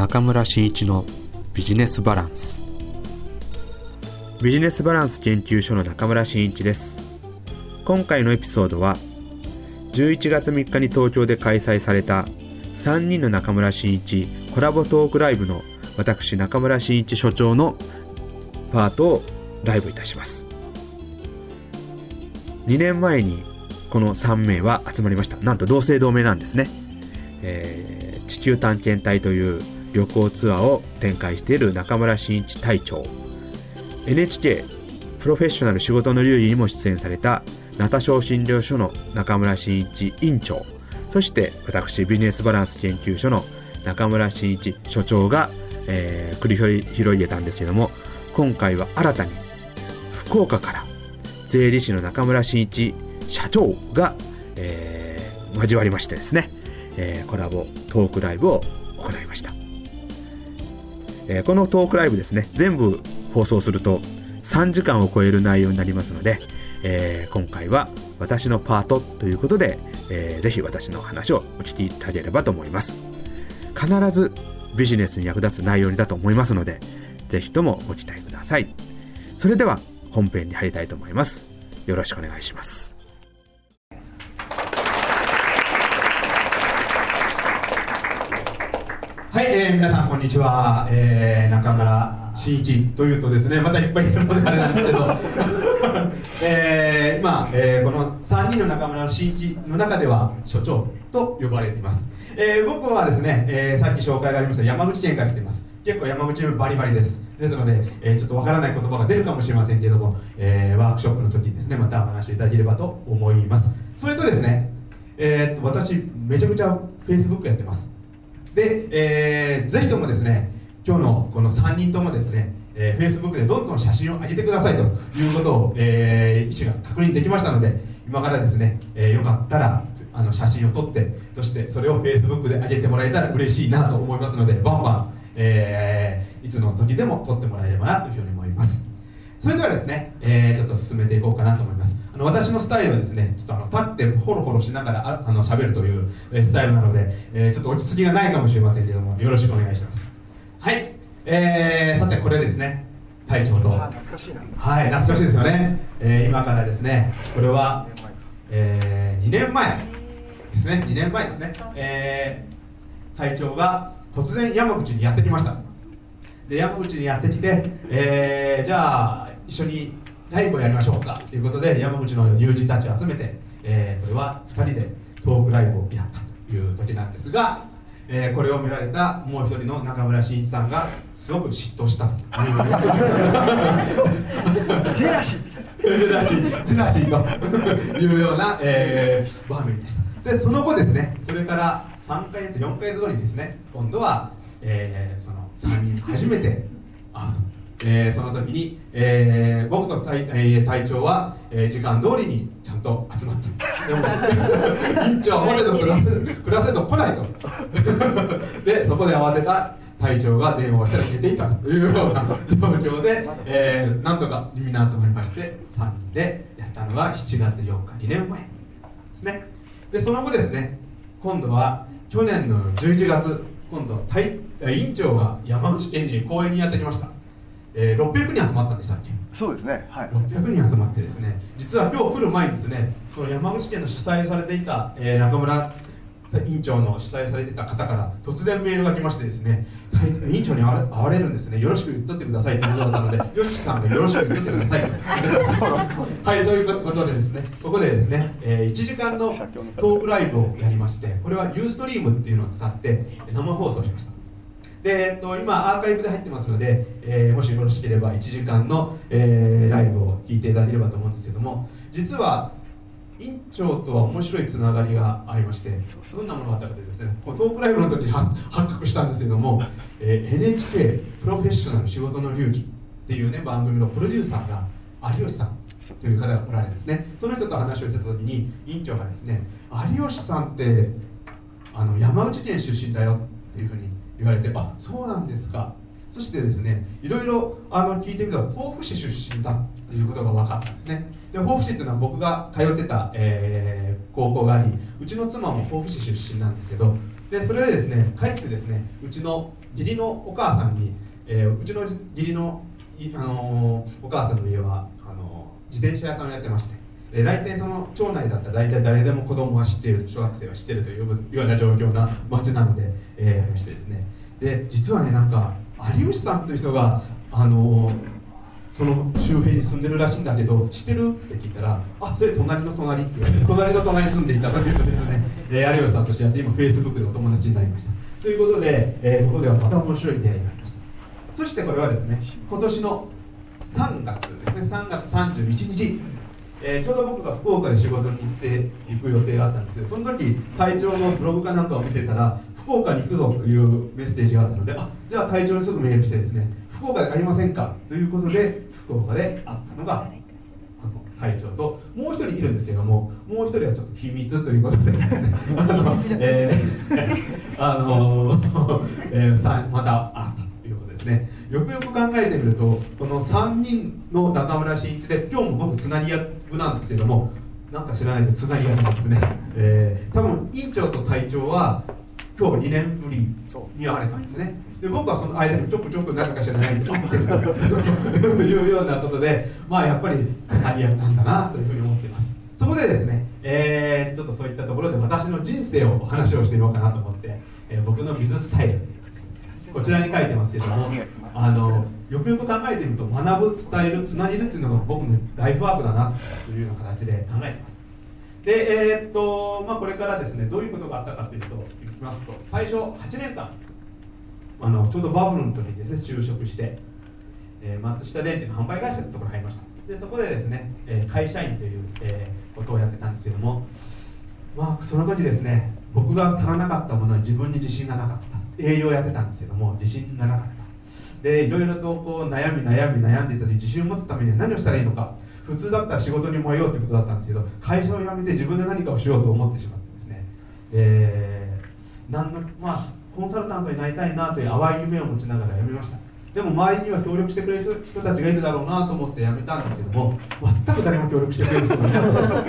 中村真一のビジネスバランス。ビジネスバランス研究所の中村真一です。今回のエピソードは11月3日に東京で開催された3人の中村真一コラボトークライブの私中村真一所長のパートをライブいたします。2年前にこの3名は集まりました。なんと同姓同名なんですね、えー、地球探検隊という旅行ツアーを展開している中村真一隊長。NHK プロフェッショナル仕事の流儀にも出演されたナタ症診療所の中村真一院長。そして私ビジネスバランス研究所の中村真一所長が、えー、繰り広げたんですけども今回は新たに福岡から税理士の中村真一社長が、えー、交わりましてですね、えー、コラボトークライブを行いました、えー、このトークライブですね全部放送すると3時間を超える内容になりますので、えー、今回は私のパートということで、えー、ぜひ私の話をお聞きいただければと思います。必ずビジネスに役立つ内容だと思いますのでぜひともご期待ください。それでは本編に入りたいと思います。よろしくお願いします。はい、えー、皆さんこんにちは、えー、中村真一というとですねまたいっぱいいるのであれなんですけど、えー、今、えー、この3人の中村真一の中では所長と呼ばれています、えー、僕はですね、えー、さっき紹介がありました山口県から来てます。結構山口バリバリです。ですので、えー、ちょっとわからない言葉が出るかもしれませんけども、えー、ワークショップの時にですねまたお話しいただければと思います。それとですね、えー、私めちゃくちゃ Facebook やってます。で、えー、ぜひともですね今日のこの3人ともですね、えー、Facebook でどんどん写真を上げてくださいということを、えー、医師が確認できましたので今からですね、えー、よかったらあの写真を撮ってそしてそれを Facebook で上げてもらえたら嬉しいなと思いますのでバンバン、えー、いつの時でも撮ってもらえればなというふうに思います。それではですね、えー、ちょっと進めていこうかなと思います。の私のスタイルはですねちょっとあの立ってホロホロしながらああの喋るという、えスタイルなので、えー、ちょっと落ち着きがないかもしれませんけどもよろしくお願いします。はい、えー、さてこれですね。隊長と。懐かしいな。はい懐かしいですよね、えー、今からですねこれは、えー、2年前ですね。2年前ですね、えー、隊長が突然山口にやってきました。で山口にやってきて、えー、じゃあ一緒にライブをやりましょうか。ということで山口の友人たちを集めて、えー、これは2人でトークライブをやったという時なんですが、えー、これを見られたもう一人の中村真一さんがすごく嫉妬したというジェラシー。ジェラシー。ジェラシーと いうような、えー、場面でした。でその後ですねそれから3ヶ月4ヶ月後にですね今度は、えー、その3人初めて会うえー、その時に、えー、僕と隊,、えー、隊長は、えー、時間通りにちゃんと集まってでも院長はモテと暮らせと来ないと。でそこで慌てた隊長が電話をしたら出ていたというような状況で、えー、なんとかみんな集まりまして3人でやったのが7月8日2年前ですね。でその後ですね今度は去年の11月今度隊院長が山口県に公園にやってきました。えー、600人集まったんでしたっけ？そうですね、はい、600人集まってですね実は今日来る前にですねその山口県の主催されていた、えー、中村院長の主催されていた方から突然メールが来ましてですね院長に会われるんですね。よろしく言っとってくださいということだったのでよしさんがよろしく言っとってくださいと。はいということでですねここでですね、えー、1時間のトークライブをやりましてこれはユーストリームっていうのを使って生放送しましたで、えっと、今アーカイブで入ってますので、えー、もしよろしければ1時間の、えー、ライブを聞いていただければと思うんですけども実は院長とは面白いつながりがありましてどんなものがあったかというとですねトークライブの時に発覚したんですけども、えー、NHK プロフェッショナル仕事の流儀っていうね番組のプロデューサーが有吉さんという方がおられるんですね。その人と話をしてた時に院長がですね有吉さんってあの山口県出身だよっていうふうに言われてあそうなんですか。そしてですねいろいろあの聞いてみたら甲府市出身だっていうことが分かったんですね。で甲府市っていうのは僕が通ってた、えー、高校がありうちの妻も甲府市出身なんですけどでそれでですね帰ってですねうちの義理のお母さんに、えー、うちの義理の、あのー、お母さんの家はあのー、自転車屋さんをやってまして、えー、大体その町内だったら大体誰でも子供は知っている小学生は知っているというような状況な町なので、えー、してですね。で実はねなんか有吉さんという人があのその周辺に住んでるらしいんだけど知ってる？って聞いたらあそれ隣の隣って言われて隣の隣に住んでいたということですね、えー、有吉さんとして今フェイスブックでお友達になりました。ということで、えー、ここではまた面白い出会いがありました。そしてこれはですね今年の3月ですね。3月31日、えー、ちょうど僕が福岡で仕事に行って行く予定があったんですけどその時隊長のブログかなんかを見てたら福岡に行くぞというメッセージがあったのであじゃあ隊長にすぐメールしてですね福岡でありませんかということで福岡で会ったのが会長ともう一人いるんですけどももう一人はちょっと秘密ということで。えー、あのえー、さまた会ったということですね。よくよく考えてみるとこの3人の中村真一で今日も僕つなぎ役なんですけどもなんか知らないでつなぎ役なんですね、えー、多分院長と隊長は今日2年ぶりに会われたんですね。で僕はその間にちょくちょく何か知らないんですって いうようなことでまあやっぱりタリアなんだなというふうに思っています。そこでですね、えー、ちょっとそういったところで私の人生をお話をしてみようかなと思って、えー、僕のビズスタイルこちらに書いてますけどもあのよくよく考えてみると学ぶ伝えるつなげるっていうのが僕のライフワークだなというような形で考えてます。で、えー、っとまあ、これからですねどういうことがあったかというといきますと最初8年間あのちょうどバブルの時にですね就職して、えー、松下電器の販売会社というところに入りました。でそこでですね、えー、会社員という、えことをやってたんですけどもまあその時ですね僕が足らなかったものに自分に自信がなかった。営業をやってたんですけども自信がなかった。でいろいろとこう悩み悩み悩んでいた時自信を持つためには何をしたらいいのか普通だったら仕事に燃えようということだったんですけど会社を辞めて自分で何かをしようと思ってしまってですね、えー、なんのまあコンサルタントになりたいなという淡い夢を持ちながら辞めました。でも周りには協力してくれる人たちがいるだろうなと思って辞めたんですけども全く誰も協力してくれる人がいな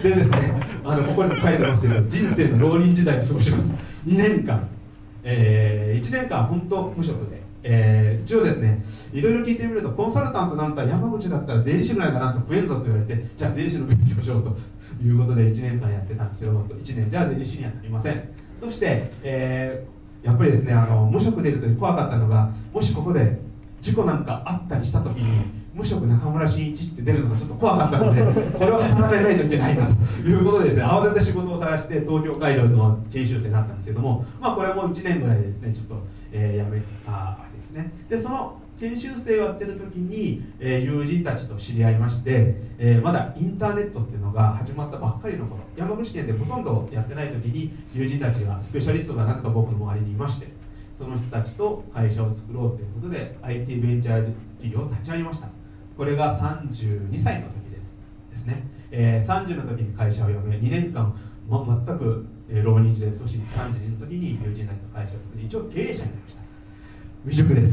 でですねあのここにも書いてますけど人生の浪人時代を過ごします。2年間、えー、1年間本当無職でえー、一応ですねいろいろ聞いてみるとコンサルタントなんたら山口だったら税理士ぐらいだなと増えんぞと言われてじゃあ税理士の勉強しようということで1年間やってたんですけど1年じゃあ税理士にはなりません。そして、えー、やっぱりですねあの無職出るとき怖かったのがもしここで事故なんかあったりした時に無職中村真一って出るのがちょっと怖かったのでこれは働かないといけないなということでですね慌てて仕事を探して東京会場の研修生になったんですけどもまあこれも1年ぐらいですねちょっと、えー、辞めたわけですね。でその研修生をやってる時に、えー、友人たちと知り合いまして、えー、まだインターネットっていうのが始まったばっかりの頃山口県でほとんどやってない時に友人たちがスペシャリストがなぜか僕の周りにいましてその人たちと会社を作ろうということで IT ベンチャー企業を立ち上げました。これが32歳の時です。ですね、えー、30の時に会社を辞め2年間、ま、全く、浪人時代そして32の時に友人たちと会社を作り一応経営者になりました。未熟です。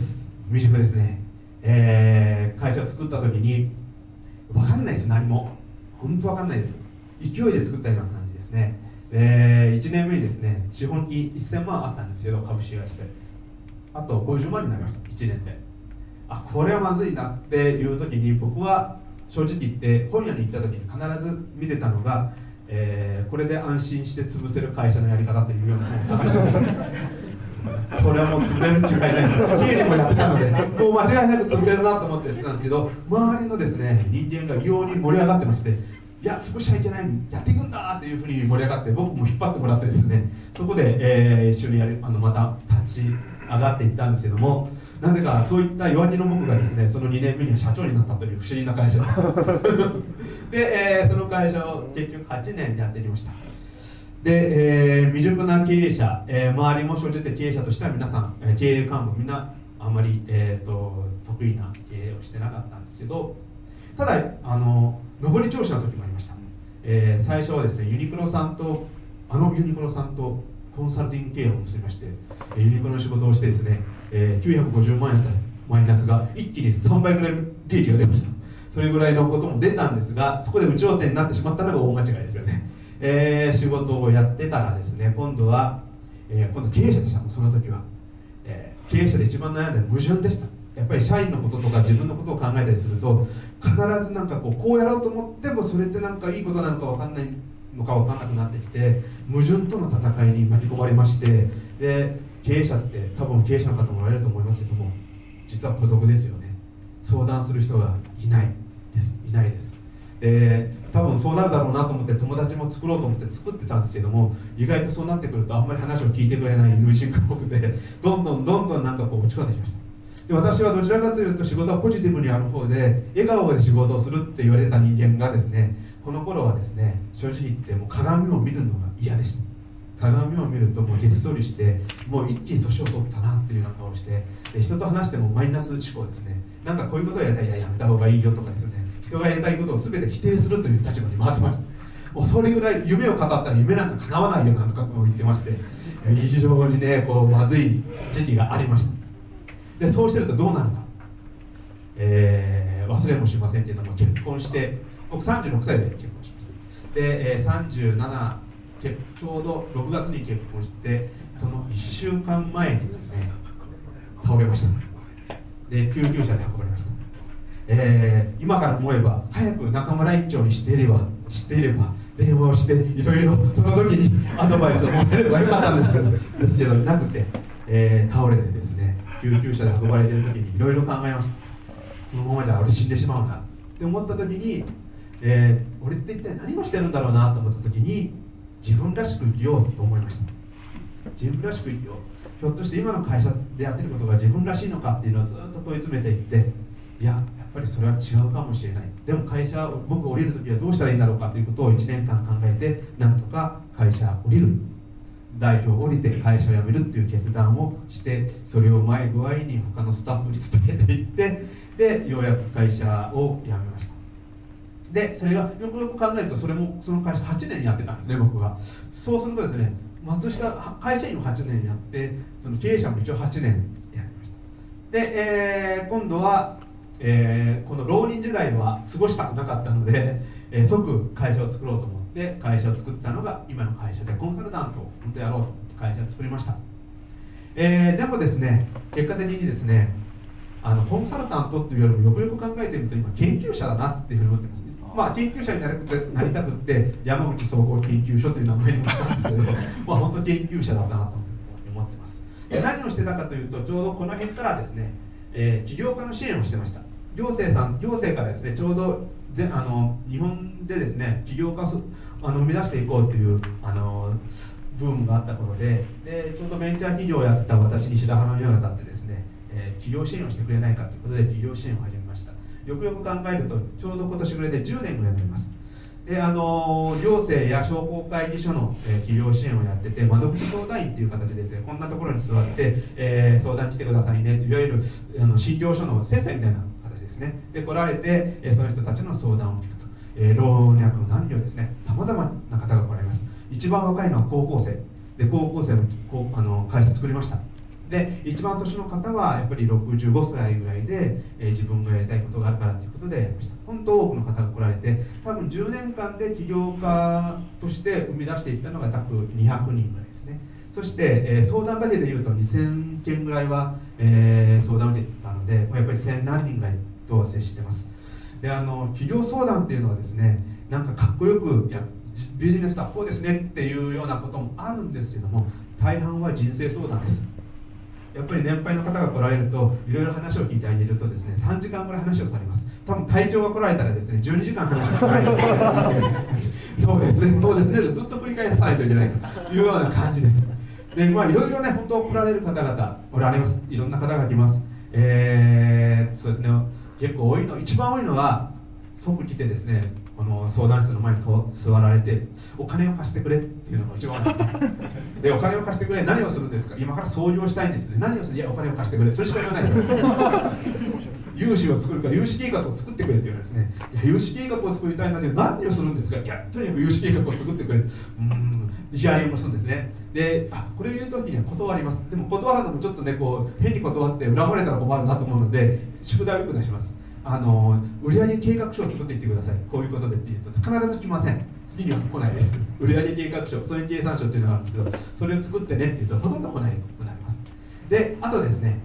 未熟ですね、えー、会社を作った時に分かんないです何も。本当分かんないです。勢いで作ったような感じですね、えー、1年目にですね資本金1000万あったんですけど株式会社で。あと50万になりました。1年で。あこれはまずいなっていう時に僕は正直言って本屋に行った時に必ず見てたのが、えー、これで安心して潰せる会社のやり方というような本を探してますねこれはもう潰れる違いないです。経理もやってたのでもう間違いなく潰れるなと思ってやってたんですけど周りのですね人間が異様に盛り上がってましていや潰しちゃいけないやっていくんだっていうふうに盛り上がって僕も引っ張ってもらってですねそこで、えー、一緒にやるあのまた立ち上がっていったんですけどもなぜかそういった弱気の僕がですねその2年目には社長になったという不思議な会社です。で、えー、その会社を結局8年やってきました。で、えー、未熟な経営者、えー、周りも生じて経営者としては皆さん、えー、経営幹部みんなあんまり、えーと、得意な経営をしてなかったんですけどただあの上り調子の時もありました、えー、最初はですねユニクロさんとあのユニクロさんとコンサルティング契約を結びましてユニクロの仕事をしてですね、えー、950万円だったマイナスが一気に3倍ぐらい利益が出ました。それぐらいのことも出たんですがそこで有頂天になってしまったのが大間違いですよね。えー、仕事をやってたらですね今度は、えー、今度経営者でした。その時は、えー、経営者で一番悩んで矛盾でした。やっぱり社員のこととか自分のことを考えたりすると必ずなんかこうこうやろうと思ってもそれってなんかいいことなのか分かんないのか分かんなくなってきて矛盾との戦いに巻き込まれましてで経営者って多分経営者の方もおられると思いますけども実は孤独ですよね。相談する人がいないです。いないです。で多分そうなるだろうなと思って友達も作ろうと思って作ってたんですけども意外とそうなってくるとあんまり話を聞いてくれない友人が多くてどんどんどんどんなんかこう落ち込んできました。で私はどちらかというと仕事はポジティブにある方で笑顔で仕事をするって言われた人間がですねこの頃はですね正直言ってもう鏡を見るのが嫌でした。鏡を見るともうげっそりしてもう一気に年を取ったなっていうような顔してで人と話してもマイナス思考ですね。なんかこういうことをやりたいややめた方がいいよとかです人がやりたいことを全て否定するという立場に回ってました。もうそれぐらい夢を語ったら夢なんか叶わないようなことを言ってまして非常にねこうまずい時期がありました。でそうしてるとどうなるか、えー、忘れもしませんけども結婚して僕36歳で結婚しました。で、えー、37ちょうど6月に結婚してその1週間前にですね倒れました。で救急車で運ばれました、えー、今から思えば早く中村一長にしていれば知っていれば電話をしていろいろその時にアドバイスをもらえればよかったんですけどなくて、えー、倒れてですね救急車で運ばれてる時にいろいろ考えました。このままじゃ俺死んでしまうなって思った時に、えー、俺って一体何をしてるんだろうなと思った時に自分らしく生きようと思いました。自分らしく生きよう。ひょっとして今の会社でやってることが自分らしいのかっていうのをずっと問い詰めていっていやぱりそれは違うかもしれない。でも会社僕降りる時はどうしたらいいんだろうかということを1年間考えてなんとか会社降りる。代表を降りて会社を辞めるっていう決断をしてそれを前具合に他のスタッフに伝えていってでようやく会社を辞めました。でそれがよくよく考えるとそれもその会社8年やってたんですね僕がそうするとですね松下会社員を8年やってその経営者も一応8年やりました。で、えー、今度は、えー、この浪人時代は過ごしたくなかったので、えー、即会社を作ろうと思って会社を作ったのが今の会社でコンサルタントを本当やろうと会社を作りました、えー、でもですね結果的にですねあのコンサルタントっていうよりもよくよく考えてみると今研究者だなっていうふうに思ってますまあ、研究者になりたくて山口総合研究所という名前にもしたんですけど まあ本当研究者だなと思ってます。で何をしてたかというとちょうどこの辺からですね、えー、起業家の支援をしてました行政さん行政からですねちょうどぜあの日本でですね起業家をあの生み出していこうというあのブームがあった頃ででちょうどベンチャー企業をやった私に白羽の矢が立ってですね、えー、企業支援をしてくれないかということで企業支援を始めました。よくよく考えるとちょうど今年ぐらいで10年ぐらいになります。であの行政や商工会議所の、えー、企業支援をやってて窓口相談員っていう形でですねこんなところに座って、えー、相談来てくださいねいわゆるあの診療所の先生みたいなですね。で来られて、その人たちの相談を聞くと、老若男女ですね。さまざまな方が来られます。一番若いのは高校生。で高校生のあの会社作りました。で一番年の方はやっぱり65歳ぐらいで、えー、自分がやりたいことがあるからということでやりました。本当多くの方が来られて多分10年間で起業家として生み出していったのが約200人ぐらいですね。そして、えー、相談だけでいうと2000件ぐらいは、えー、相談を受けてたのでやっぱり1000何人ぐらいと接してます。であの企業相談っていうのはですねなんかかっこよくやビジネスとはこうですねっていうようなこともあるんですけども大半は人生相談です。やっぱり年配の方が来られるといろいろ話を聞いてあげるとですね3時間ぐらい話をされます。多分隊長が来られたらですね12時間話をされる。そうですね。そうですね。ずっと繰り返さないといけないというような感じです。でまあいろいろね本当来られる方々おられます。いろんな方が来ます。えー、そうですね。結構多いの一番多いのは即来てですねこの相談室の前に座られてお金を貸してくれっていうのが一番 でお金を貸してくれ何をするんですか？今から創業したいんですね。何をする？いやお金を貸してくれ。それしか言わない融資を作るか融資計画を作ってくれって言うんですねいや融資計画を作りたいんだけど何をするんですか？いやとにかく融資計画を作ってくれ。うんヒアリングするんですね。であこれを言う時には断ります。でも断るのもちょっとねこう変に断って恨まれたら困るなと思うので宿題をよく出します。あの売上計画書を作っていってください。こういうことでって言うと必ず来ません。次には来ないです。売上計画書損益計算書っていうのがあるんですけどそれを作ってねって言うとほとんど来ないくなります。であとですね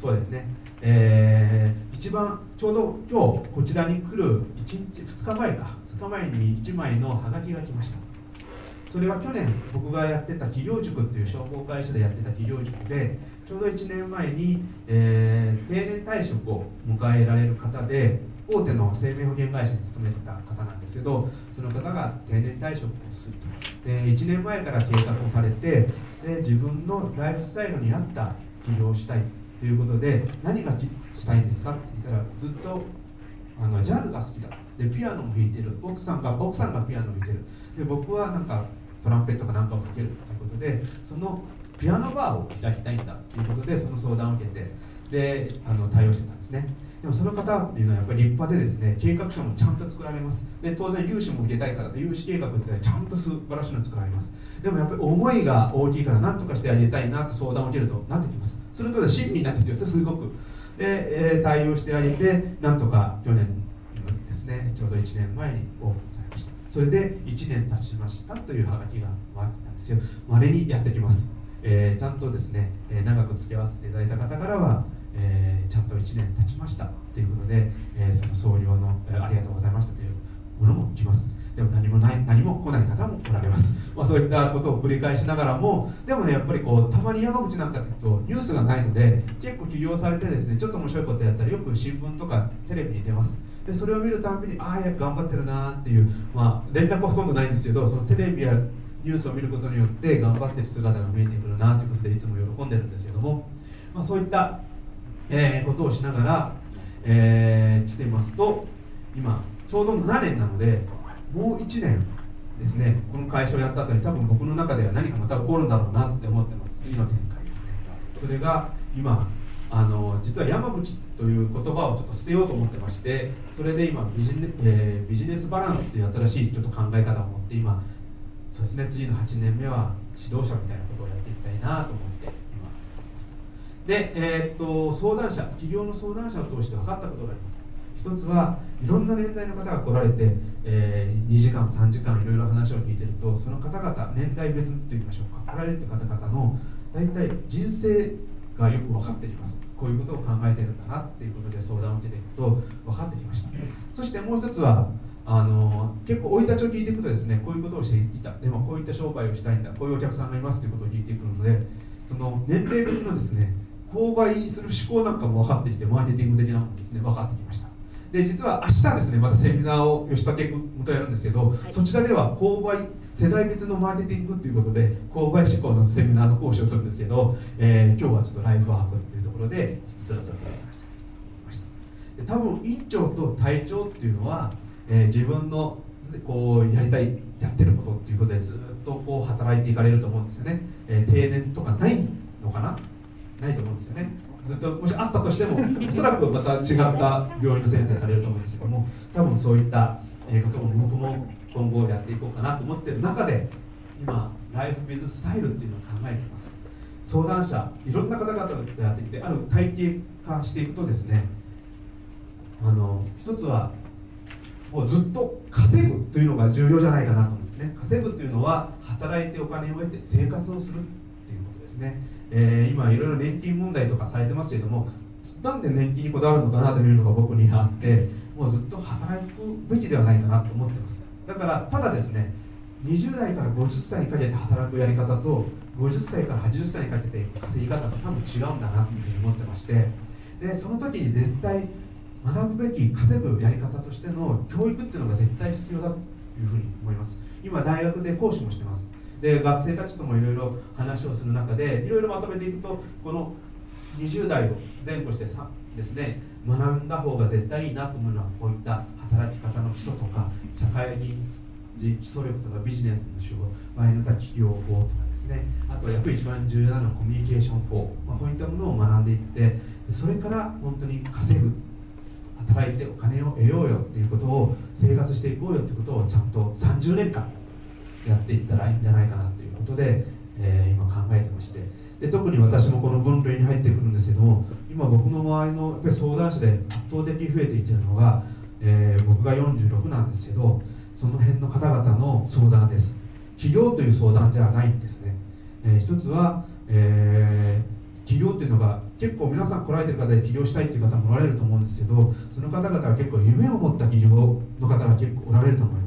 そうですね。えー、一番ちょうど今日こちらに来る1日2日前か。2日前に1枚のハガキが来ました。それは去年僕がやってた企業塾っていう商工会社でやってた企業塾でちょうど1年前に、えー、定年退職を迎えられる方で大手の生命保険会社に勤めてた方なんですけどその方が定年退職をすると。で1年前から計画をされてで自分のライフスタイルに合った起業をしたいということで何がしたいんですかっ言ったらずっとあのジャズが好きだでピアノも弾いてる奥さんが奥さんがピアノを弾いてる。で僕はなんかトランペットかなんかを吹けるということでそのピアノバーを開きたいんだということでその相談を受けて。であの対応してたんですね。でもその方っていうのはやっぱり立派でですね計画書もちゃんと作られます。で当然融資も受けたいから融資計画ってちゃんと素晴らしいの作られます。でもやっぱり思いが大きいから何とかしてあげたいなと相談を受けるとなってきます。すると親身になってきてすすごく、え、対応してあげてなんとか去年ですねちょうど1年前にオープンされました。それで1年経ちましたというハガキが回ったんですよ。まれにやってきます。えー、ちゃんとですね、え、長く付き合わせていただいた方からは、えー、ちゃんと1年経ちましたということで、えその創業の、えありがとうございましたというものも来ます。でも何もない何も来ない方もおられます、まあ、そういったことを繰り返しながらもでもねやっぱりこうたまに山口なんかっていうとニュースがないので結構起業されてですねちょっと面白いことやったらよく新聞とかテレビに出ます。でそれを見るたびにああ頑張ってるなっていう、まあ、連絡はほとんどないんですけどそのテレビやニュースを見ることによって頑張ってる姿が見えてくるなということでいつも喜んでるんですけども、まあ、そういった、えー、ことをしながら、えー、来てますと今ちょうど7年なのでもう1年ですねこの会社をやった後に多分僕の中では何かまた起こるんだろうなって思ってます。次の展開ですね。それが今あの実は山口という言葉をちょっと捨てようと思ってましてそれで今ビジネ,、えー、ビジネスバランスっていう新しいちょっと考え方を持って今そうですね次の8年目は指導者みたいなことをやっていきたいなと思って今で、えー、っと相談者企業の相談者を通して分かったことがあります。一つはいろんな年代の方が来られて、えー、2時間3時間いろいろ話を聞いてるとその方々年代別といいましょうか。来られる方々の大体人生がよく分かってきます。こういうことを考えてるんだなっていうことで相談を受けていくと分かってきました。そしてもう一つはあの結構生い立ちを聞いていくとですねこういうことをしていた。でもこういった商売をしたいんだ。こういうお客さんがいますということを聞いてくるのでその年齢別のですね購買する思考なんかも分かってきてマーケティング的なものですね分かってきました。で実は明日ですねまたセミナーを吉武君とやるんですけど、はい、そちらでは購買世代別のマーケティングということで購買志向のセミナーの講師をするんですけど、えー、今日はちょっとライフワークっていうところでずらずらとた。多分院長と隊長っていうのはえー、自分のこうやりたいやってることっていうことでずっとこう働いていかれると思うんですよね、えー、定年とかないのかな？ないと思うんですよねずっともしあったとしてもおそらくまた違った病院の先生されると思うんですけども多分そういったことも僕も今後やっていこうかなと思ってる中で今ライフビズスタイルっていうのを考えています。相談者いろんな方々とやってきてある体系化していくとですねあの一つはもうずっと稼ぐというのが重要じゃないかなと思うんですね。稼ぐというのは働いてお金を得て生活をするっていうことですね、えー、今いろいろ年金問題とかされてますけどもなんで年金にこだわるのかなというのが僕にあってもうずっと働くべきではないかなと思ってます。だからただですね20代から50歳にかけて働くやり方と50歳から80歳にかけて稼ぎ方が多分違うんだなというふうに思ってましてでその時に絶対学ぶべき稼ぐやり方としての教育っていうのが絶対必要だというふうに思います。今大学で講師もしてます。で学生たちともいろいろ話をする中でいろいろまとめていくとこの20代を前後してさですね学んだ方が絶対いいなと思うのはこういった働き方の基礎とか社会人基礎力とかビジネスの手法場合によっては企業法とかですね。あとはやっぱり一番重要なのはコミュニケーション法、まあ、こういったものを学んでいってそれから本当に稼ぐ働いてお金を得ようよっていうことを生活していこうよっていうことをちゃんと30年間やっていったらいいんじゃないかなということで、えー、今考えてまして。で特に私もこの分類に入ってくるんですけども今僕の周りのやっぱり相談者で圧倒的に増えていってるのが、えー、僕が46なんですけどその辺の方々の相談です。起業という相談じゃないんですね、えー、一つは、えー、起業っていうのが結構皆さん来られてる方で起業したいっていう方もおられると思うんですけどその方々は結構夢を持った起業の方が結構おられると思います。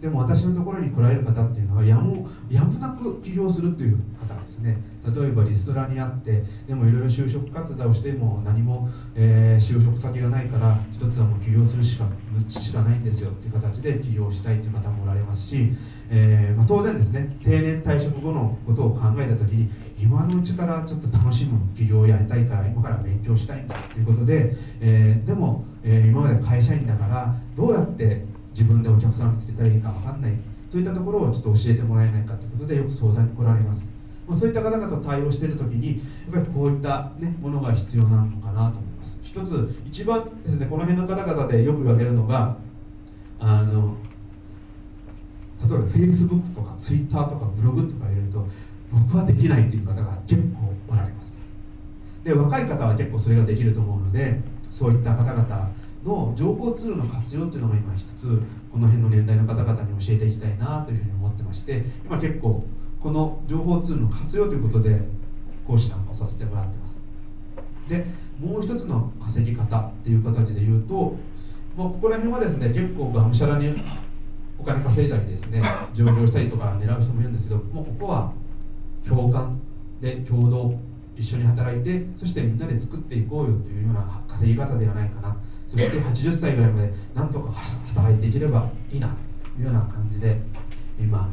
でも私のところに来られる方っていうのはやむやむなく起業するという方ですね。例えばリストラにあってでもいろいろ就職活動をしても何も、えー、就職先がないから一つはもう起業するしかしかないんですよっていう形で起業したいという方もおられますし、えー、まあ、当然ですね定年退職後のことを考えた時に今のうちからちょっと楽しむ起業をやりたいから今から勉強したいんだということで、えー、でも、え今まで会社員だからどうやって自分でお客さんを見つけたらいいか分かんない。そういったところをちょっと教えてもらえないかということでよく相談に来られます、まあ、そういった方々と対応している時にやっぱりこういった、ね、ものが必要なのかなと思います。一つ一番ですねこの辺の方々でよく言われるのがあの例えば Facebook とか Twitter とかブログとか入れると僕はできないという方が結構おられます。で若い方は結構それができると思うのでそういった方々の情報ツールの活用というのが今一つこの辺の年代の方々に教えていきたいなというふうに思ってまして今結構この情報ツールの活用ということで講師なんかをさせてもらってます。でもう一つの稼ぎ方っていう形で言うともうここら辺はですね結構がむしゃらにお金稼いだりですね上場したりとか狙う人もいるんですけどもうここは共感で共同一緒に働いてそしてみんなで作っていこうよというような稼ぎ方ではないかな。そして80歳ぐらいまでなんとか働いていければいいなというような感じで今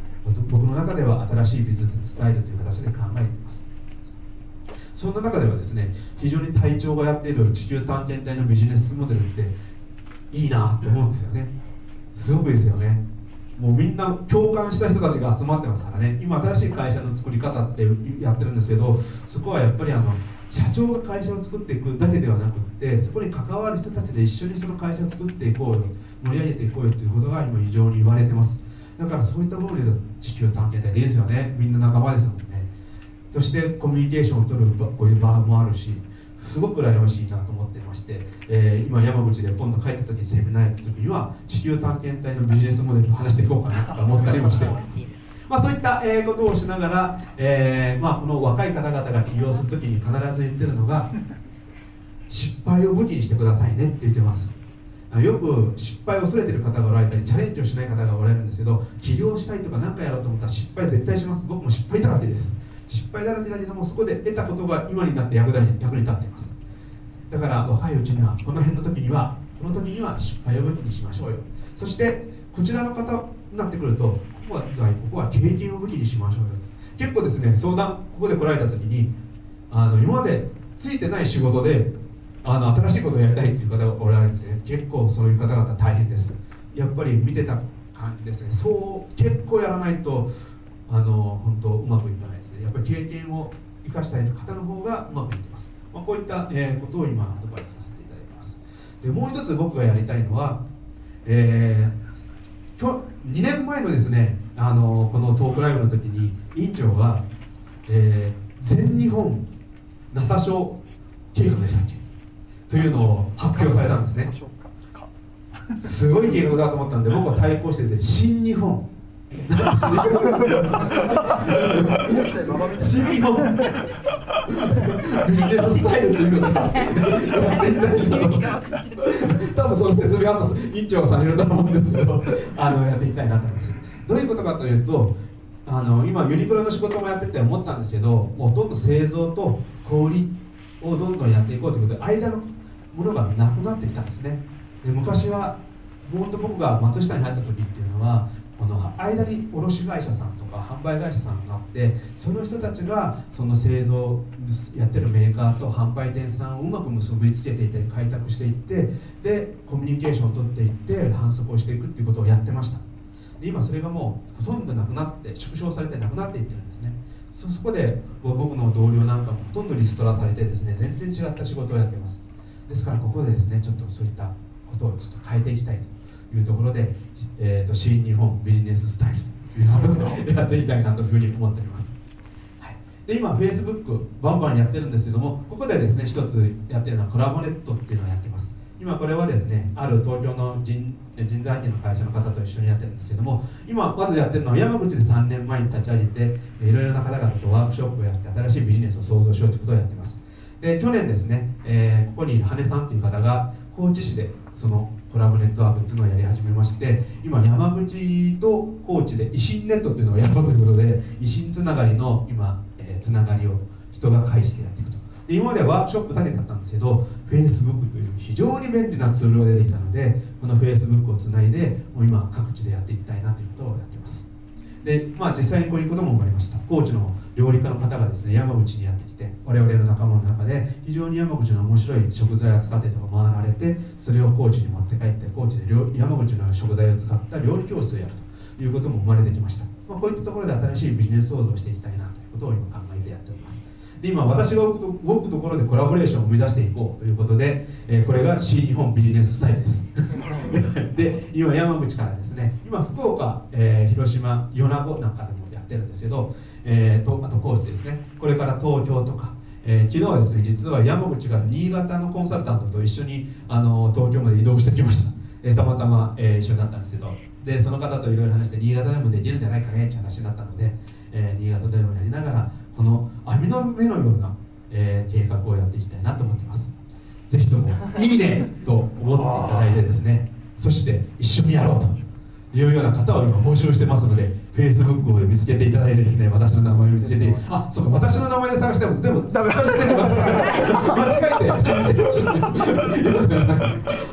僕の中では新しいビジネススタイルという形で考えています。そんな中ではですね非常に隊長がやっている地球探検隊のビジネスモデルっていいなと思うんですよね。すごくいいですよね。もうみんな共感した人たちが集まってますからね。今新しい会社の作り方ってやってるんですけどそこはやっぱりあの社長が会社を作っていくだけではなくってそこに関わる人たちで一緒にその会社を作っていこうよ盛り上げていこうよということが今非常に言われてます。だからそういったもので地球探検っていいですよね。みんな仲間ですもんね。そしてコミュニケーションを取るこういう場もあるしすごく羨ましいなと思ってまして、えー、今山口で今度帰った時にセミナーやった時には地球探検隊のビジネスモデルを話していこうかなと思ったりもして。ままあ、そういった、えことをしながら、えー、まあ、この若い方々が起業するときに必ず言ってるのが 失敗を武器にしてくださいねって言ってます。よく失敗を恐れてる方がおられたりチャレンジをしない方がおられるんですけど起業したいとか何かやろうと思ったら失敗絶対します。僕も失敗だらけです。失敗だらけだけどもそこで得たことが今になって役立役に立っています。だから若いうちにはこの辺の時にはこの時には失敗を武器にしましょうよ。そしてこちらの方になってくるとここはここは経験を武器にしましょうよ。結構ですね相談ここで来られた時にあの今までついてない仕事であの新しいことをやりたいっていう方がおられるんですね。結構そういう方々大変です。やっぱり見てた感じですね。そう結構やらないとあの本当うまくいかないですね。やっぱり経験を生かしたい方の方がうまくいってます、まあ、こういった、えー、ことを今アドバイスさせていただきます。でもう一つ僕がやりたいのは、えー、2年前のですねあのこのトークライブの時に委員長が、えー、全日本ナタ賞計画でしたっけ？というのを発表されたんですね。すごい計画だと思ったんで僕は対抗してて新日本新日本ビジネスタイルというのが多分その説明は委員長されると思うんですけどあのやっていきたいなと思いますどういうことかというとあの今ユニクロの仕事もやってて思ったんですけどもうほとんど製造と小売をどんどんやっていこうということで間のものがなくなってきたんですね。で昔は本当僕が松下に入った時っていうのはこの間に卸会社さんとか販売会社さんがあってその人たちがその製造やってるメーカーと販売店さんをうまく結びつけていって開拓していってでコミュニケーションを取っていって反則をしていくっていうことをやってました。で今それがもうほとんどなくなって縮小されてなくなっていってるんですね。そこで僕の同僚なんかもほとんどリストラされてですね全然違った仕事をやってます。ですからここでですねちょっとそういったことをちょっと変えていきたいと。いうところで、えーと、新日本ビジネススタイル。というのをやっていきたいなというふうに思っております、はい、で今フェイスブックバンバンやってるんですけどもここでですね一つやってるのはコラボネットっていうのをやってます。今これはですねある東京の人人材系の会社の方と一緒にやってるんですけども今まずやってるのは山口で3年前に立ち上げていろいろな方々とワークショップをやって新しいビジネスを創造しようということをやってます。で去年ですね、えー、ここに羽根さんという方が高知市でそのコラボネットワークっていうのをやり始めまして今山口と高知で維新ネットっていうのをやろうということで維新つながりの今、えー、つながりを人が介してやっていくと。で今まではワークショップだけだったんですけど Facebook という非常に便利なツールが出てきたのでこの Facebook をつないでもう今各地でやっていきたいなということをやってます。でまあ実際にこういうことも生まれました。高知の料理家の方がですね山口にやってきて我々の仲間の中で非常に山口の面白い食材を使ってとか回られてそれを高知に持って帰って高知で山口の食材を使った料理教室をやるということも生まれてきました、まあ、こういったところで新しいビジネス創造をしていきたいなということを今考えてやっております。で今私が動くところでコラボレーションを生み出していこうということで、えー、これが C 日本ビジネススタイルです。で今山口からですね今福岡、えー、広島米子なんかでもやってるんですけど、えー、とあと高知ですね。これから東京とか。えー、昨日はですね実は山口から新潟のコンサルタントと一緒にあの東京まで移動してきました、えー、たまたま、えー、一緒になったんですけど。でその方といろいろ話して新潟でもできるんじゃないかねって話になったので、えー、新潟でもやりながらこの網の目のような、えー、計画をやっていきたいなと思っています。ぜひとも「いいね!」と思っていただいてですね。そして一緒にやろうというような方を今募集してますので、Facebook を見つけていただいてですね、私の名前を見つけて、あ、そうか、私の名前で探しても、でも、ダメ間違えて、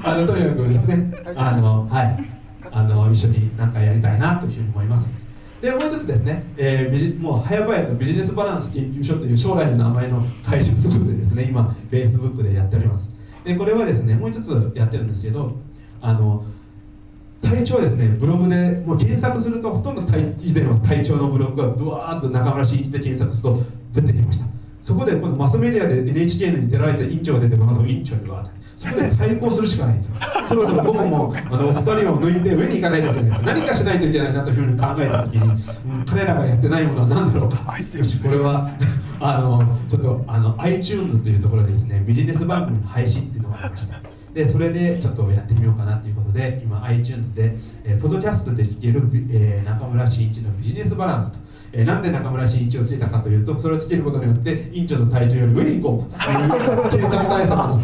あの、とにかくですね、あの、はい、あの、一緒に何かやりたいなというふうに思います。でもう一つですね、えー、もう早々とビジネスバランス研究所という将来の名前の会社を作ってですね、今、Facebook でやっております。で、これはですね、もう一つやってるんですけど、あの、体調はですねブログでもう検索するとほとんど以前は体調のブログがブワーッと中村真一で検索すると出てきました。そこで今度マスメディアで NHK に出られた委員長が出てこの委員長には。そこで対抗するしかないんですよ。そろそろ僕もあのお二人を抜いて上に行かないといけない。何かしないといけないなというふうに考えた時に、うん、彼らがやってないものは何だろうか。よしこれはあのちょっとあの iTunes というところでですねビジネス番組の配信っていうのがありましたでそれでちょっとやってみようかなということで今 iTunes で、えー、ポッドキャストで聴ける、えー、中村真一のビジネスバランスと、えー、なんで中村真一をついたかというとそれをつけることによって院長の体重より上に行こうと検索対策も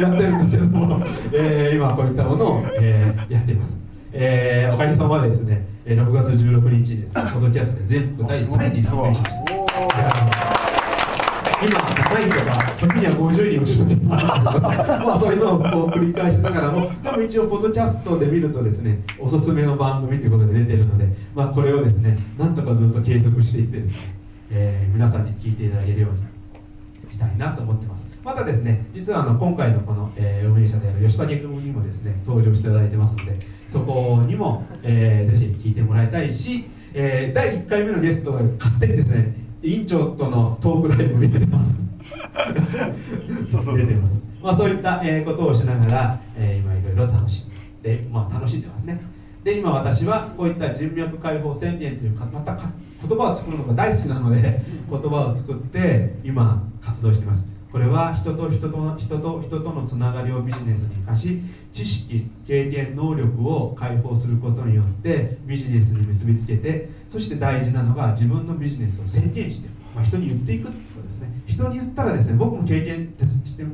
やってるんですけども、えー、今こういったものを、えー、やっています、えー、おかげさまでですね6月16日にです、ポッドキャストで全国第3位に参加しました。今高いとか時には50人落ちてまあそういうのをこう繰り返しながらも多分一応ポッドキャストで見るとですねおすすめの番組ということで出てるので、まあ、これをですねなんとかずっと継続していってですね、えー、皆さんに聞いていただけるようにしたいなと思ってます。またですね実はあの今回のこの、えー、運営者である吉武君にもですね登場していただいてますのでそこにも、えー、ぜひ聞いてもらいたいし、えー、第1回目のゲストが勝手にですね委員長とのトークライブ見てます。そうそう出てます、まあ、そういった、えー、ことをしながら、えー、今いろいろ楽しんで、まあ、楽しんでますね。で今私はこういった人脈解放宣言というかまたか言葉を作るのが大好きなので 言葉を作って今活動しています。これは人と人と人と人とのつながりをビジネスに生かし知識経験能力を解放することによってビジネスに結びつけてそして大事なのが自分のビジネスを宣言して、まあ、人に言っていくってことですね。人に言ったらですね僕も経験していっ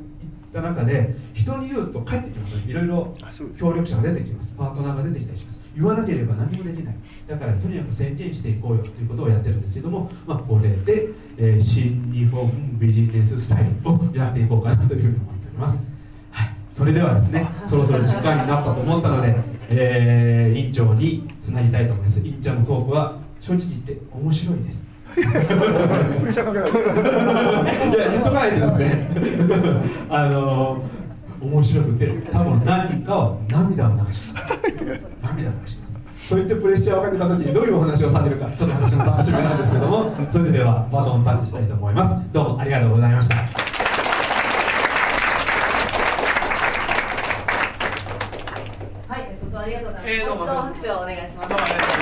た中で人に言うと帰ってきますいろいろ協力者が出てきます。パートナーが出てきたりします。言わなければ何もできない。だからとにかく宣言していこうよということをやってるんですけども、まあ、これで、えー、新日本ビジネススタイルをやっていこうかなというふうに思っております、はい、それではですねそろそろ時間になったと思ったので、えー、委員長につなぎたいと思います。委員長のトークは正直言って面白いですプレッシャーかけない。いや、言っとかないとですね。あの面白くて、多分何かを涙を流します。涙を流します。そういってプレッシャーをかけた時にどういうお話をされるか、その話の楽しみなんですけども、それではバトンタッチしたいと思います。どうもありがとうございました。はい、卒ありがとうございます。えー、どうも拍手をお願いします。